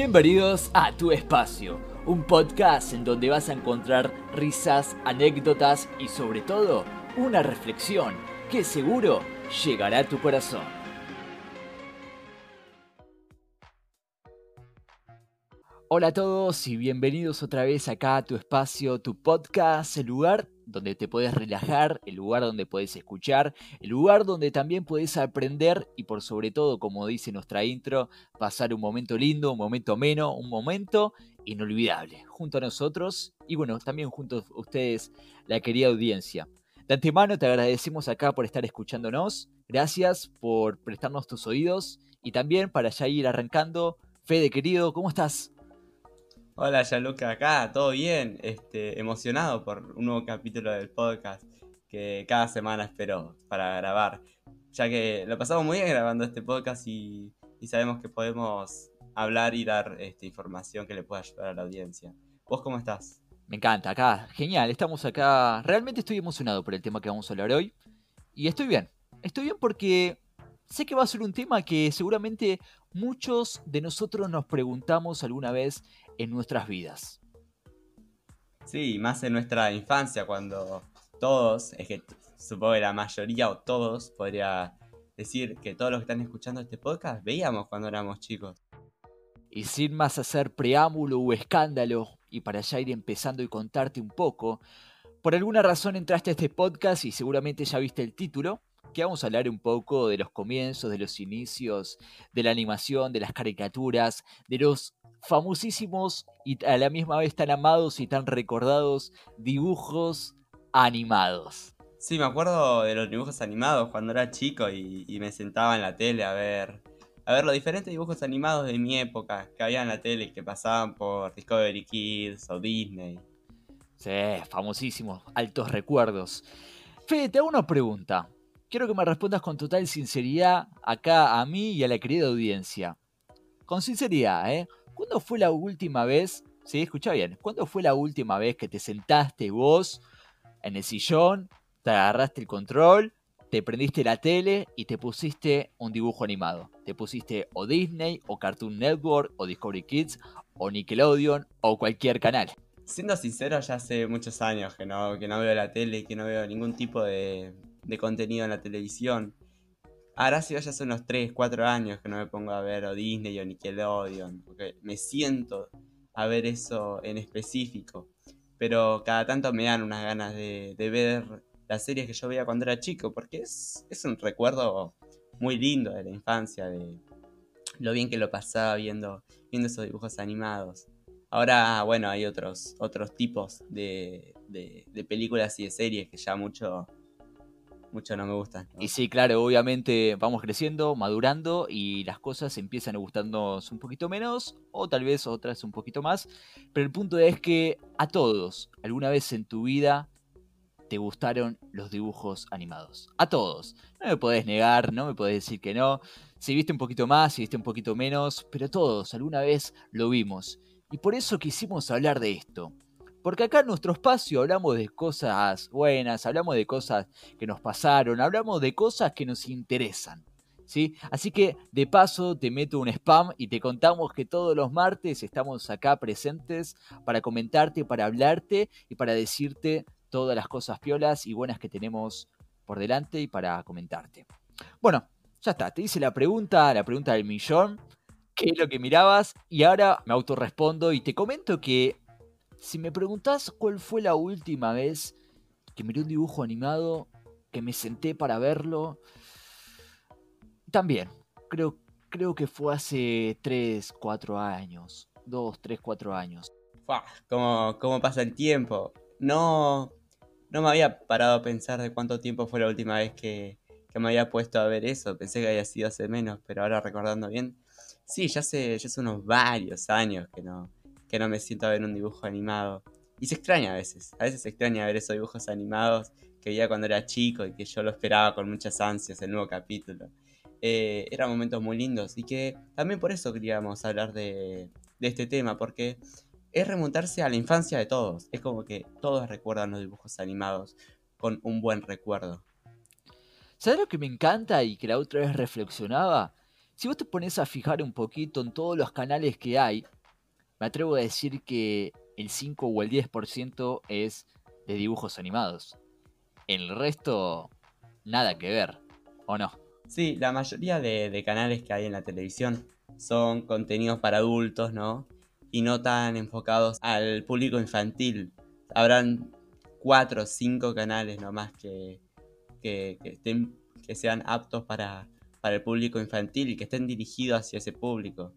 Bienvenidos a Tu Espacio, un podcast en donde vas a encontrar risas, anécdotas y sobre todo una reflexión que seguro llegará a tu corazón. Hola a todos y bienvenidos otra vez acá a Tu Espacio, tu podcast, el lugar donde te puedes relajar, el lugar donde puedes escuchar, el lugar donde también puedes aprender y por sobre todo, como dice nuestra intro, pasar un momento lindo, un momento ameno, un momento inolvidable junto a nosotros y bueno, también junto a ustedes, la querida audiencia. De antemano te agradecemos acá por estar escuchándonos, gracias por prestarnos tus oídos y también para ya ir arrancando, Fede querido, ¿cómo estás? Hola, Yaluca, acá, todo bien. Este, emocionado por un nuevo capítulo del podcast que cada semana espero para grabar. Ya que lo pasamos muy bien grabando este podcast y, sabemos que podemos hablar y dar este, información que le pueda ayudar a la audiencia. ¿Vos cómo estás? Me encanta, acá, genial, estamos acá. Realmente estoy emocionado por el tema que vamos a hablar hoy. Y estoy bien, estoy bien porque sé que va a ser un tema que seguramente muchos de nosotros nos preguntamos alguna vez en nuestras vidas. Sí, más en nuestra infancia, cuando todos, es que supongo que la mayoría o todos, podría decir que todos los que están escuchando este podcast veíamos cuando éramos chicos. Y sin más hacer preámbulo o escándalo, y para ya ir empezando y contarte un poco, por alguna razón entraste a este podcast y seguramente ya viste el título, que vamos a hablar un poco de los comienzos, de los inicios, de la animación, de las caricaturas, de los famosísimos y a la misma vez tan amados y tan recordados dibujos animados. Sí, me acuerdo de los dibujos animados cuando era chico y, me sentaba en la tele a ver, a ver los diferentes dibujos animados de mi época que había en la tele que pasaban por Discovery Kids o Disney. Sí, famosísimos, altos recuerdos. Fede, te hago una pregunta. Quiero que me respondas con total sinceridad acá a mí y a la querida audiencia. Con sinceridad, ¿eh? ¿Cuándo fue la última vez? Sí, escucha bien. ¿Cuándo fue la última vez que te sentaste vos en el sillón, te agarraste el control, te prendiste la tele y te pusiste un dibujo animado? Te pusiste o Disney, o Cartoon Network, o Discovery Kids, o Nickelodeon, o cualquier canal. Siendo sincero, ya hace muchos años que no, que no veo la tele, que no veo ningún tipo de, de contenido en la televisión. Ahora sí, ya hace unos 3, 4 años que no me pongo a ver o Disney o Nickelodeon, porque me siento a ver eso en específico. Pero cada tanto me dan unas ganas de, ver las series que yo veía cuando era chico, porque es, es un recuerdo muy lindo de la infancia, de lo bien que lo pasaba viendo, viendo esos dibujos animados. Ahora, bueno, hay otros, otros tipos de, de películas y de series que ya mucho mucho no me gustan. Y sí, claro, obviamente vamos creciendo, madurando y las cosas empiezan a gustarnos un poquito menos o tal vez otras un poquito más. Pero el punto es que a todos, alguna vez en tu vida, te gustaron los dibujos animados. A todos. No me podés negar, no me podés decir que no. Si viste un poquito más, si viste un poquito menos, pero todos alguna vez lo vimos. Y por eso quisimos hablar de esto. Porque acá en nuestro espacio hablamos de cosas buenas, hablamos de cosas que nos pasaron, hablamos de cosas que nos interesan. ¿Sí? Así que de paso te meto un spam y te contamos que todos los martes estamos acá presentes para comentarte, para hablarte y para decirte todas las cosas piolas y buenas que tenemos por delante y para comentarte. Bueno, ya está, te hice la pregunta, la pregunta del millón, qué es lo que mirabas y ahora me autorrespondo y te comento que si me preguntás cuál fue la última vez que miré un dibujo animado, que me senté para verlo, también, creo, creo que fue hace 3, 4 años. 2, 3, 4 años. ¿Cómo, ¿Cómo pasa el tiempo? No, no me había parado a pensar de cuánto tiempo fue la última vez que, que, me había puesto a ver eso. Pensé que había sido hace menos, pero ahora recordando bien. Sí, ya hace, ya hace unos varios años que no, que no me siento a ver un dibujo animado. Y se extraña a veces, a veces se extraña ver esos dibujos animados que veía cuando era chico y que yo lo esperaba con muchas ansias el nuevo capítulo. Eh, eran momentos muy lindos y que también por eso queríamos hablar de, de este tema, porque es remontarse a la infancia de todos. Es como que todos recuerdan los dibujos animados con un buen recuerdo. ¿Sabes lo que me encanta y que la otra vez reflexionaba? Si vos te pones a fijar un poquito en todos los canales que hay, me atrevo a decir que el 5 o el 10% es de dibujos animados. El resto, nada que ver, ¿o no? Sí, la mayoría de, canales que hay en la televisión son contenidos para adultos, ¿no? Y no tan enfocados al público infantil. Habrán cuatro o cinco canales nomás que, que, estén, que sean aptos para, para el público infantil y que estén dirigidos hacia ese público.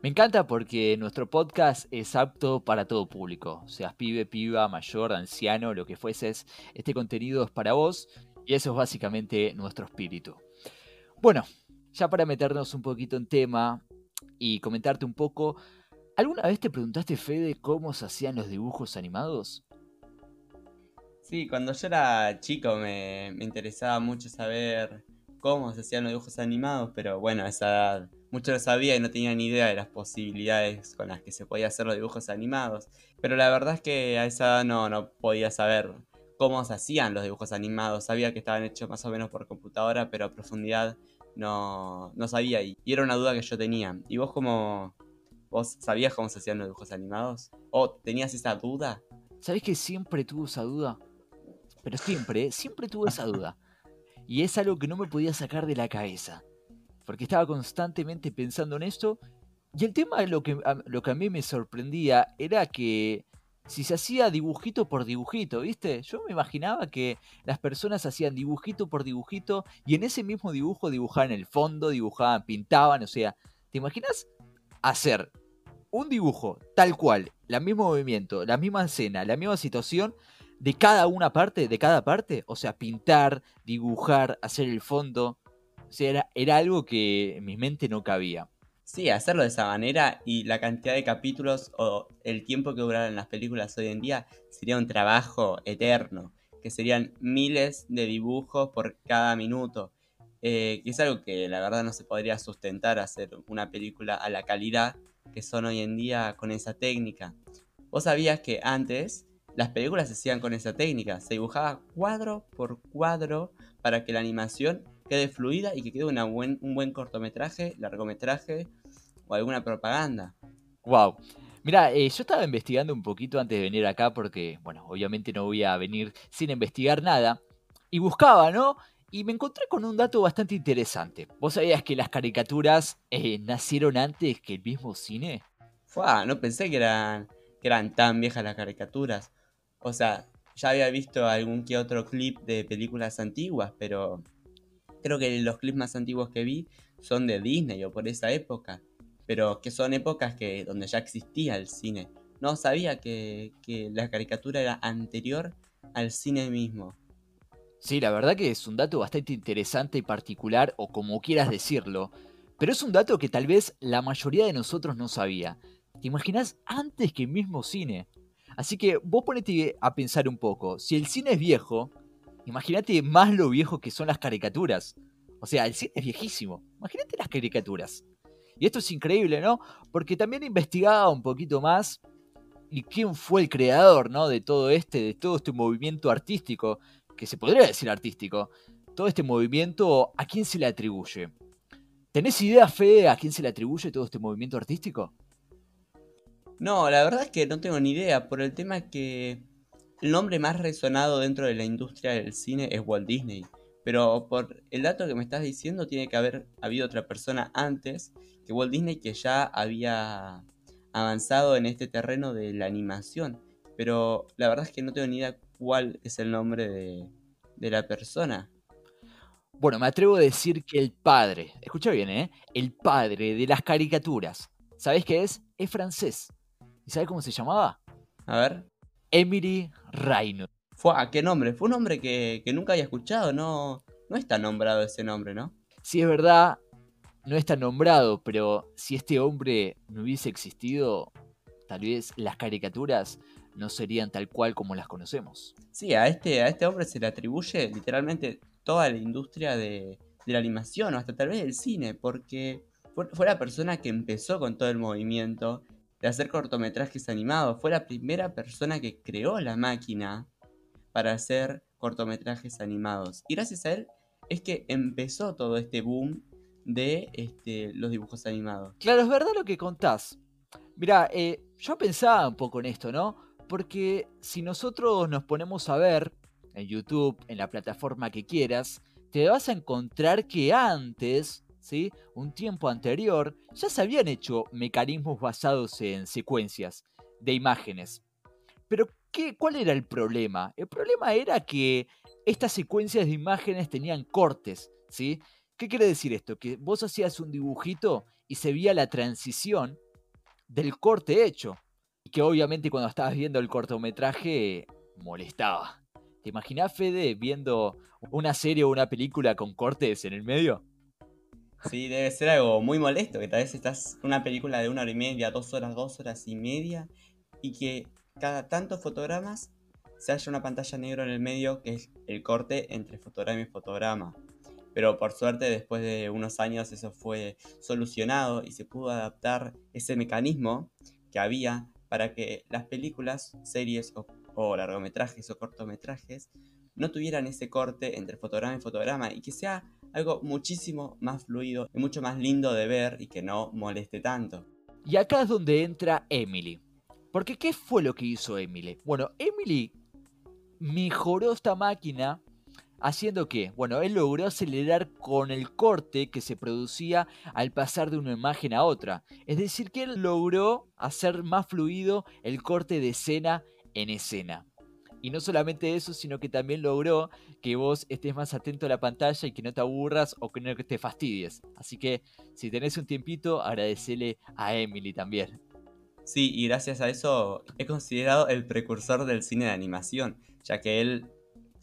Me encanta porque nuestro podcast es apto para todo público, seas pibe, piba, mayor, anciano, lo que fueses. Este contenido es para vos y eso es básicamente nuestro espíritu. Bueno, ya para meternos un poquito en tema y comentarte un poco, ¿alguna vez te preguntaste, Fede, cómo se hacían los dibujos animados? Sí, cuando yo era chico me, me interesaba mucho saber cómo se hacían los dibujos animados, pero bueno, a esa edad mucho lo sabía y no tenía ni idea de las posibilidades con las que se podía hacer los dibujos animados. Pero la verdad es que a esa edad no, no podía saber cómo se hacían los dibujos animados. Sabía que estaban hechos más o menos por computadora, pero a profundidad no, no sabía. Y era una duda que yo tenía. ¿Y vos cómo... ¿Vos sabías cómo se hacían los dibujos animados? ¿O tenías esa duda? ¿Sabés que siempre tuve esa duda? Pero siempre, siempre tuve esa duda. Y es algo que no me podía sacar de la cabeza porque estaba constantemente pensando en esto. Y el tema, lo que, lo que a mí me sorprendía era que si se hacía dibujito por dibujito, ¿viste? Yo me imaginaba que las personas hacían dibujito por dibujito y en ese mismo dibujo dibujaban el fondo, dibujaban, pintaban, o sea, ¿te imaginas hacer un dibujo tal cual, el mismo movimiento, la misma escena, la misma situación de cada una parte, de cada parte? O sea, pintar, dibujar, hacer el fondo. O sea, era, algo que en mi mente no cabía. Sí, hacerlo de esa manera y la cantidad de capítulos o el tiempo que duraran las películas hoy en día sería un trabajo eterno, que serían miles de dibujos por cada minuto, eh, que es algo que la verdad no se podría sustentar hacer una película a la calidad que son hoy en día con esa técnica. Vos sabías que antes las películas se hacían con esa técnica, se dibujaba cuadro por cuadro para que la animación quede fluida y que quede una buen, un buen cortometraje, largometraje o alguna propaganda. Wow. Mira, eh, yo estaba investigando un poquito antes de venir acá porque, bueno, obviamente no voy a venir sin investigar nada. Y buscaba, ¿no? Y me encontré con un dato bastante interesante. ¿Vos sabías que las caricaturas eh, nacieron antes que el mismo cine? Fua, no pensé que eran, que eran tan viejas las caricaturas. O sea, ya había visto algún que otro clip de películas antiguas, pero Creo que los clips más antiguos que vi son de Disney o por esa época. Pero que son épocas que, donde ya existía el cine. No sabía que, la caricatura era anterior al cine mismo. Sí, la verdad que es un dato bastante interesante y particular, o como quieras decirlo. Pero es un dato que tal vez la mayoría de nosotros no sabía. ¿Te imaginas antes que el mismo cine? Así que vos ponete a pensar un poco. Si el cine es viejo, Imagínate más lo viejo que son las caricaturas. O sea, el cine es viejísimo. Imagínate las caricaturas. Y esto es increíble, ¿no? Porque también investigaba un poquito más y quién fue el creador, ¿no? De todo este, de todo este movimiento artístico, que se podría decir artístico. Todo este movimiento, ¿a quién se le atribuye? ¿Tenés idea, Fede, a quién se le atribuye todo este movimiento artístico? No, la verdad es que no tengo ni idea, por el tema que el nombre más resonado dentro de la industria del cine es Walt Disney. Pero por el dato que me estás diciendo, tiene que haber habido otra persona antes que Walt Disney que ya había avanzado en este terreno de la animación. Pero la verdad es que no tengo ni idea cuál es el nombre de, la persona. Bueno, me atrevo a decir que el padre, escucha bien, ¿eh? El padre de las caricaturas. ¿Sabés qué es? Es francés. ¿Y sabés cómo se llamaba? A ver. Emily Rayno. Fue, ¿A qué nombre? Fue un nombre que, nunca había escuchado, no, no está nombrado ese nombre, ¿no? Sí, es verdad, no está nombrado, pero si este hombre no hubiese existido, tal vez las caricaturas no serían tal cual como las conocemos. Sí, a este, a este hombre se le atribuye literalmente toda la industria de, de la animación o hasta tal vez del cine, porque fue, fue, la persona que empezó con todo el movimiento de hacer cortometrajes animados. Fue la primera persona que creó la máquina para hacer cortometrajes animados. Y gracias a él es que empezó todo este boom de este, los dibujos animados. Claro, es verdad lo que contás. Mira, eh, yo pensaba un poco en esto, ¿no? Porque si nosotros nos ponemos a ver en YouTube, en la plataforma que quieras, te vas a encontrar que antes, Un tiempo anterior, ya se habían hecho mecanismos basados en secuencias de imágenes. Pero, ¿qué, ¿cuál era el problema? El problema era que estas secuencias de imágenes tenían cortes. ¿Qué quiere decir esto? Que vos hacías un dibujito y se veía la transición del corte hecho. Y que obviamente cuando estabas viendo el cortometraje molestaba. ¿Te imaginas, Fede, viendo una serie o una película con cortes en el medio? Sí, debe ser algo muy molesto, que tal vez estás una película de una hora y media, dos horas, dos horas y media, y que cada tantos fotogramas se haya una pantalla negra en el medio, que es el corte entre fotograma y fotograma. Pero por suerte, después de unos años, eso fue solucionado y se pudo adaptar ese mecanismo que había para que las películas, series o o largometrajes o cortometrajes no tuvieran ese corte entre fotograma y fotograma y que sea algo muchísimo más fluido y mucho más lindo de ver y que no moleste tanto. Y acá es donde entra Emily. Porque ¿qué fue lo que hizo Emily? Bueno, Emily mejoró esta máquina haciendo que, bueno, él logró acelerar con el corte que se producía al pasar de una imagen a otra. Es decir, que él logró hacer más fluido el corte de escena en escena. Y no solamente eso, sino que también logró que vos estés más atento a la pantalla y que no te aburras o que no te fastidies. Así que si tenés un tiempito, agradecele a Emily también. Sí, y gracias a eso es considerado el precursor del cine de animación, ya que él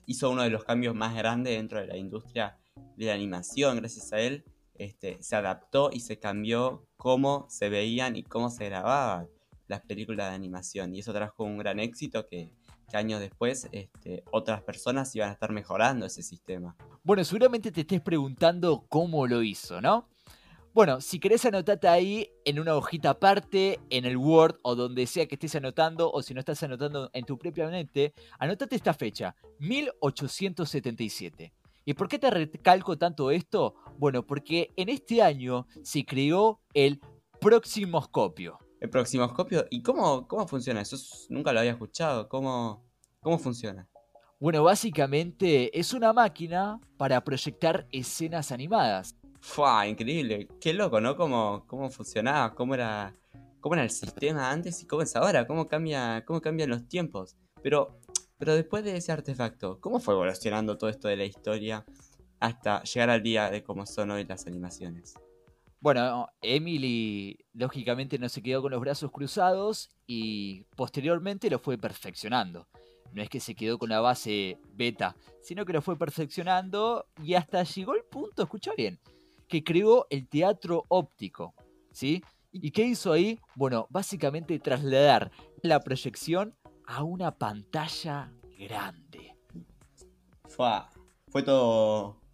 hizo uno de los cambios más grandes dentro de la industria de la animación. Gracias a él este, se adaptó y se cambió cómo se veían y cómo se grababan las películas de animación. Y eso trajo un gran éxito que, años después este, otras personas iban a estar mejorando ese sistema. Bueno, seguramente te estés preguntando cómo lo hizo, ¿no? Bueno, si querés anotarte ahí en una hojita aparte, en el Word o donde sea que estés anotando, o si no estás anotando en tu propia mente, anótate esta fecha, 1877. ¿Y por qué te recalco tanto esto? Bueno, porque en este año se creó el Proximoscopio el proximoscopio. ¿Y cómo, cómo funciona? Eso nunca lo había escuchado. ¿Cómo, ¿Cómo funciona? Bueno, básicamente es una máquina para proyectar escenas animadas. ¡Fua! Increíble. Qué loco, ¿no? ¿Cómo, cómo funcionaba? ¿Cómo era, ¿Cómo era el sistema antes y cómo es ahora? ¿Cómo, cambia, cómo cambian los tiempos? Pero, pero después de ese artefacto, ¿cómo fue evolucionando todo esto de la historia hasta llegar al día de cómo son hoy las animaciones? Bueno, Emily lógicamente no se quedó con los brazos cruzados y posteriormente lo fue perfeccionando. No es que se quedó con la base beta, sino que lo fue perfeccionando y hasta llegó el punto, escucha bien, que creó el teatro óptico. ¿Sí? ¿Y qué hizo ahí? Bueno, básicamente trasladar la proyección a una pantalla grande. Fue, fue todo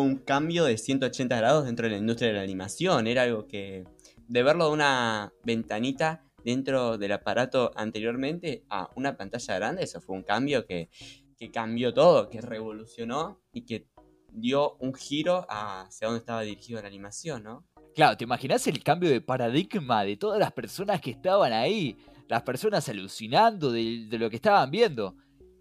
un cambio de 180 grados dentro de la industria de la animación. Era algo que, de verlo de una ventanita dentro del aparato anteriormente a una pantalla grande, eso fue un cambio que, que cambió todo, que revolucionó y que dio un giro hacia donde estaba dirigido la animación, ¿no? Claro, ¿te imaginas el cambio de paradigma de todas las personas que estaban ahí? Las personas alucinando de lo que estaban viendo.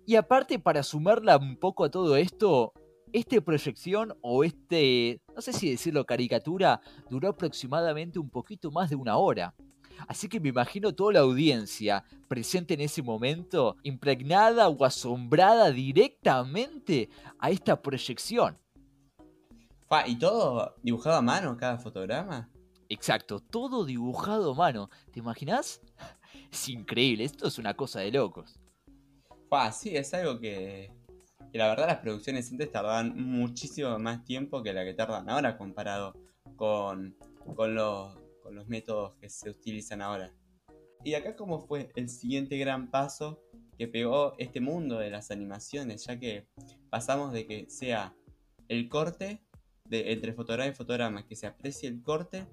Y aparte, para sumarla un poco a todo esto, esta proyección o este, no sé si decirlo caricatura, duró aproximadamente un poquito más de una hora. Así que me imagino toda la audiencia presente en ese momento, impregnada o asombrada directamente a esta proyección. ¿Y todo dibujado a mano, cada fotograma? Exacto, todo dibujado a mano. ¿Te imaginas? Es increíble, esto es una cosa de locos. sí, es algo que, y la verdad las producciones antes tardaban muchísimo más tiempo que la que tardan ahora comparado con, con, los, con los métodos que se utilizan ahora. Y acá cómo fue el siguiente gran paso que pegó este mundo de las animaciones, ya que pasamos de que sea el corte entre fotograma y fotograma, que se aprecie el corte,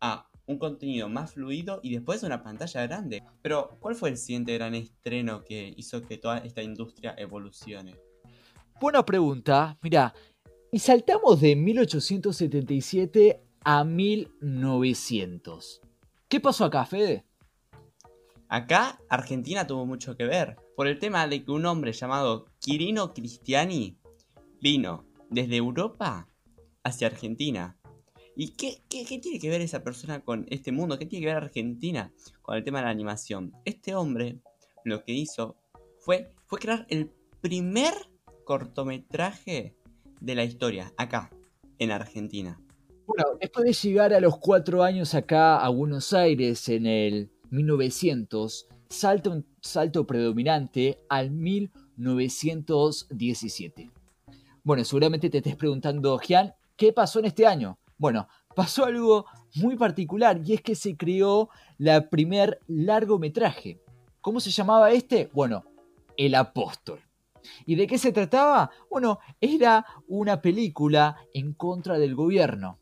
a un contenido más fluido y después una pantalla grande. Pero, ¿cuál fue el siguiente gran estreno que hizo que toda esta industria evolucione? Buena pregunta. Mira, Y saltamos de 1877 a 1900. ¿Qué pasó acá, Fede? Acá Argentina tuvo mucho que ver, por el tema de que un hombre llamado Quirino Cristiani vino desde Europa hacia Argentina. ¿Y qué, tiene que ver esa persona con este mundo? ¿Qué tiene que ver Argentina con el tema de la animación? Este hombre lo que hizo fue crear el primer cortometraje de la historia, acá, en Argentina. Bueno, después de llegar a los cuatro años acá a Buenos Aires en el 1900, salta un salto predominante al 1917. Bueno, seguramente te estés preguntando, Gian, ¿qué pasó en este año? Bueno, pasó algo muy particular y es que se creó la primer largometraje. ¿Cómo se llamaba este? Bueno, El Apóstol. ¿Y de qué se trataba? Bueno, era una película en contra del gobierno.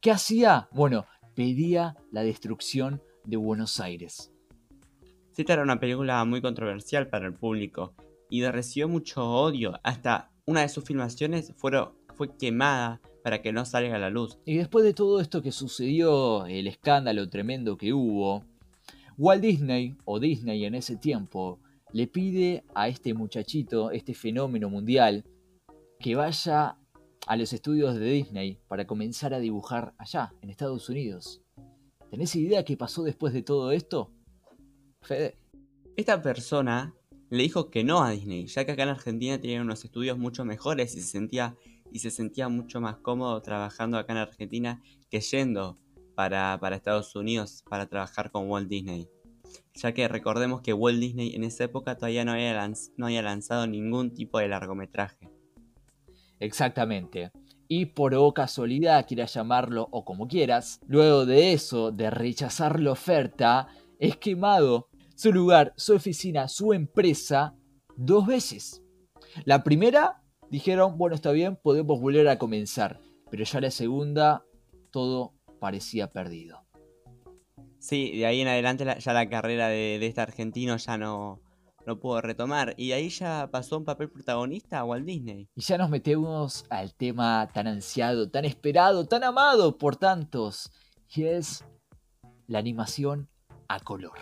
¿Qué hacía? Bueno, pedía la destrucción de Buenos Aires. Esta era una película muy controversial para el público y recibió mucho odio. Hasta una de sus filmaciones fue quemada para que no salga a la luz. Y después de todo esto que sucedió, el escándalo tremendo que hubo, Walt Disney, o Disney en ese tiempo, le pide a este muchachito, este fenómeno mundial, que vaya a los estudios de Disney para comenzar a dibujar allá, en Estados Unidos. ¿Tenés idea qué pasó después de todo esto? Fede. Esta persona le dijo que no a Disney, ya que acá en Argentina tenían unos estudios mucho mejores y se sentía, y se sentía mucho más cómodo trabajando acá en Argentina que yendo para, para Estados Unidos para trabajar con Walt Disney. Ya que recordemos que Walt Disney en esa época todavía no había, lanzado ningún tipo de largometraje. Exactamente. Y por o casualidad, quieras llamarlo o como quieras, luego de eso, de rechazar la oferta, es quemado su lugar, su oficina, su empresa dos veces. La primera dijeron, bueno, está bien, podemos volver a comenzar. Pero ya la segunda, todo parecía perdido. Sí, de ahí en adelante ya la carrera de, de este argentino ya no, no pudo retomar. Y ahí ya pasó un papel protagonista a Walt Disney. Y ya nos metemos al tema tan ansiado, tan esperado, tan amado por tantos, que es la animación a color.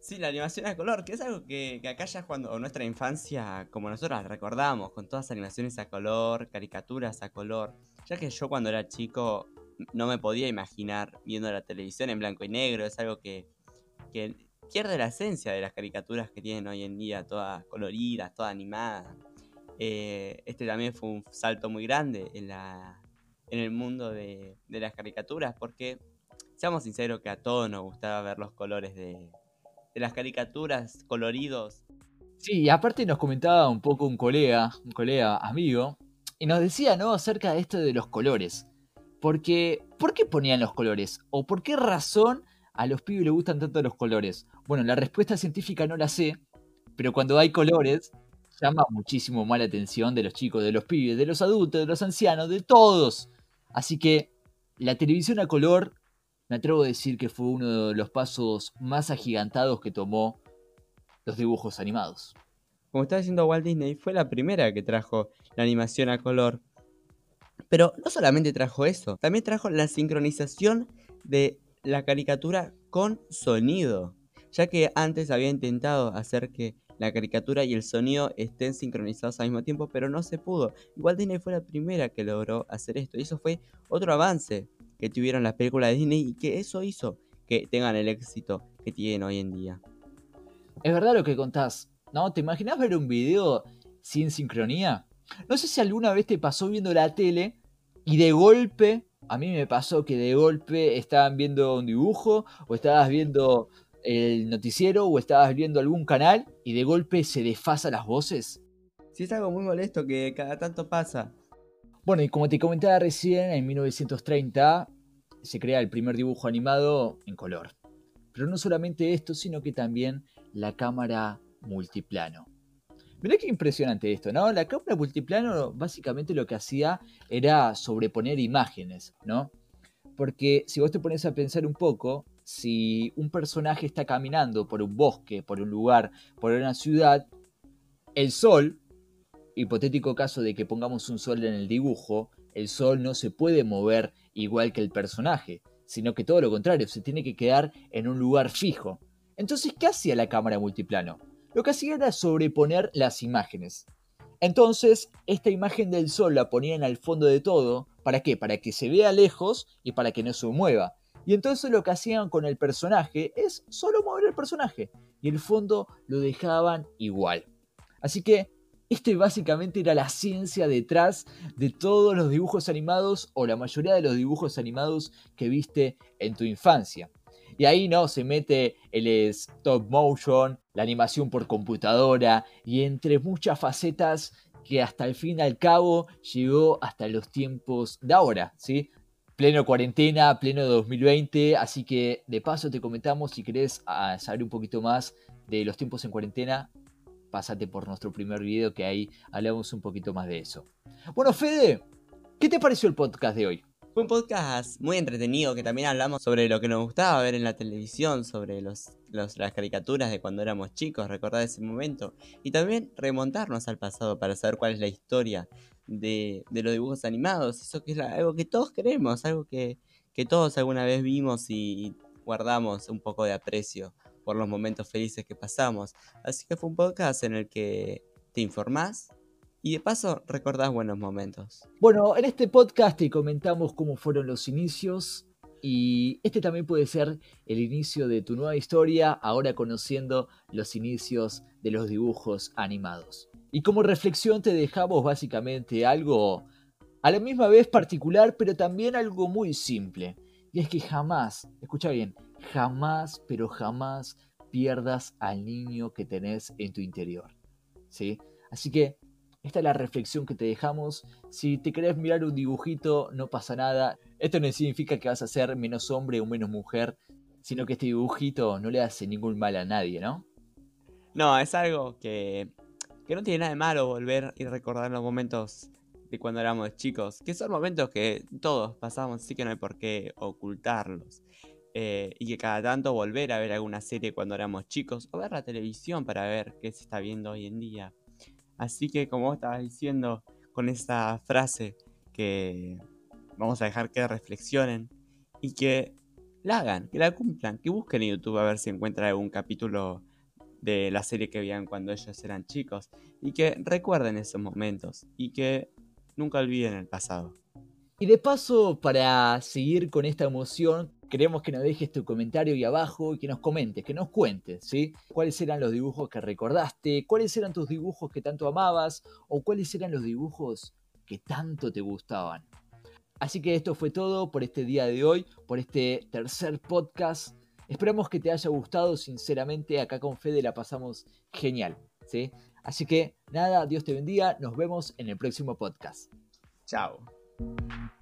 Sí, la animación a color, que es algo que, acá ya cuando nuestra infancia, como nosotros la recordamos, con todas las animaciones a color, caricaturas a color, ya que yo cuando era chico no me podía imaginar viendo la televisión en blanco y negro, es algo que, que pierde la esencia de las caricaturas que tienen hoy en día, todas coloridas, todas animadas. Eh, este también fue un salto muy grande en, la, en el mundo de, de las caricaturas, porque seamos sinceros que a todos nos gustaba ver los colores de, de las caricaturas coloridos. Sí, y aparte nos comentaba un poco un colega, un colega amigo, y nos decía, ¿no? Acerca de esto de los colores. Porque, ¿por qué ponían los colores? ¿O por qué razón a los pibes les gustan tanto los colores? Bueno, la respuesta científica no la sé, pero cuando hay colores, llama muchísimo más la atención de los chicos, de los pibes, de los adultos, de los ancianos, de todos. Así que la televisión a color me atrevo a decir que fue uno de los pasos más agigantados que tomó los dibujos animados. Como estaba diciendo Walt Disney, fue la primera que trajo la animación a color. Pero no solamente trajo eso, también trajo la sincronización de la caricatura con sonido, ya que antes había intentado hacer que la caricatura y el sonido estén sincronizados al mismo tiempo, pero no se pudo. Walt Disney fue la primera que logró hacer esto, y eso fue otro avance que tuvieron las películas de Disney y que eso hizo que tengan el éxito que tienen hoy en día. Es verdad lo que contás, ¿no? ¿Te imaginas ver un video sin sincronía? No sé si alguna vez te pasó viendo la tele y de golpe, a mí me pasó que de golpe estaban viendo un dibujo o estabas viendo el noticiero o estabas viendo algún canal y de golpe se desfasa las voces. Sí, es algo muy molesto que cada tanto pasa. Bueno, y como te comentaba recién, en 1930 se crea el primer dibujo animado en color. Pero no solamente esto, sino que también la cámara multiplano. Mirá qué impresionante esto, ¿no? La cámara multiplano básicamente lo que hacía era sobreponer imágenes, ¿no? Porque si vos te pones a pensar un poco, si un personaje está caminando por un bosque, por un lugar, por una ciudad, el sol hipotético caso de que pongamos un sol en el dibujo, el sol no se puede mover igual que el personaje, sino que todo lo contrario, se tiene que quedar en un lugar fijo. Entonces, ¿qué hacía la cámara multiplano? Lo que hacía era sobreponer las imágenes. Entonces, esta imagen del sol la ponían al fondo de todo. ¿Para qué? Para que se vea lejos y para que no se mueva. Y entonces lo que hacían con el personaje es solo mover el personaje. Y el fondo lo dejaban igual. Así que este básicamente era la ciencia detrás de todos los dibujos animados o la mayoría de los dibujos animados que viste en tu infancia. Y ahí no se mete el stop motion, la animación por computadora y entre muchas facetas que hasta el fin y al cabo llegó hasta los tiempos de ahora, ¿sí? Pleno cuarentena, pleno 2020, así que de paso te comentamos si querés saber un poquito más de los tiempos en cuarentena, pásate por nuestro primer video que ahí hablamos un poquito más de eso. Bueno, Fede, ¿qué te pareció el podcast de hoy? Fue un podcast muy entretenido que también hablamos sobre lo que nos gustaba ver en la televisión, sobre los, las caricaturas de cuando éramos chicos, recordar ese momento. Y también remontarnos al pasado para saber cuál es la historia de, los dibujos animados. Eso que es algo que todos queremos, algo que, que todos alguna vez vimos y guardamos un poco de aprecio por los momentos felices que pasamos. Así que fue un podcast en el que te informás, y de paso, recordás buenos momentos. Bueno, en este podcast te comentamos cómo fueron los inicios. Y este también puede ser el inicio de tu nueva historia, ahora conociendo los inicios de los dibujos animados. Y como reflexión te dejamos básicamente algo a la misma vez particular, pero también algo muy simple. Y es que jamás, escucha bien, jamás, pero jamás pierdas al niño que tenés en tu interior. ¿Sí? Así que esta es la reflexión que te dejamos. Si te querés mirar un dibujito, no pasa nada. Esto no significa que vas a ser menos hombre o menos mujer, sino que este dibujito no le hace ningún mal a nadie, ¿no? No, es algo que, que no tiene nada de malo volver y recordar los momentos de cuando éramos chicos, que son momentos que todos pasamos, así que no hay por qué ocultarlos. Eh, y que cada tanto volver a ver alguna serie cuando éramos chicos o ver la televisión para ver qué se está viendo hoy en día. Así que como estabas diciendo con esta frase que vamos a dejar que reflexionen y que la hagan, que la cumplan, que busquen en YouTube a ver si encuentran algún capítulo de la serie que veían cuando ellos eran chicos y que recuerden esos momentos y que nunca olviden el pasado. Y de paso, para seguir con esta emoción, queremos que nos dejes tu comentario ahí abajo y que nos comentes, que nos cuentes, ¿sí? ¿Cuáles eran los dibujos que recordaste? ¿Cuáles eran tus dibujos que tanto amabas? ¿O cuáles eran los dibujos que tanto te gustaban? Así que esto fue todo por este día de hoy, por este tercer podcast. Esperamos que te haya gustado, sinceramente, acá con Fede la pasamos genial, ¿sí? Así que nada, Dios te bendiga, nos vemos en el próximo podcast. Chao. you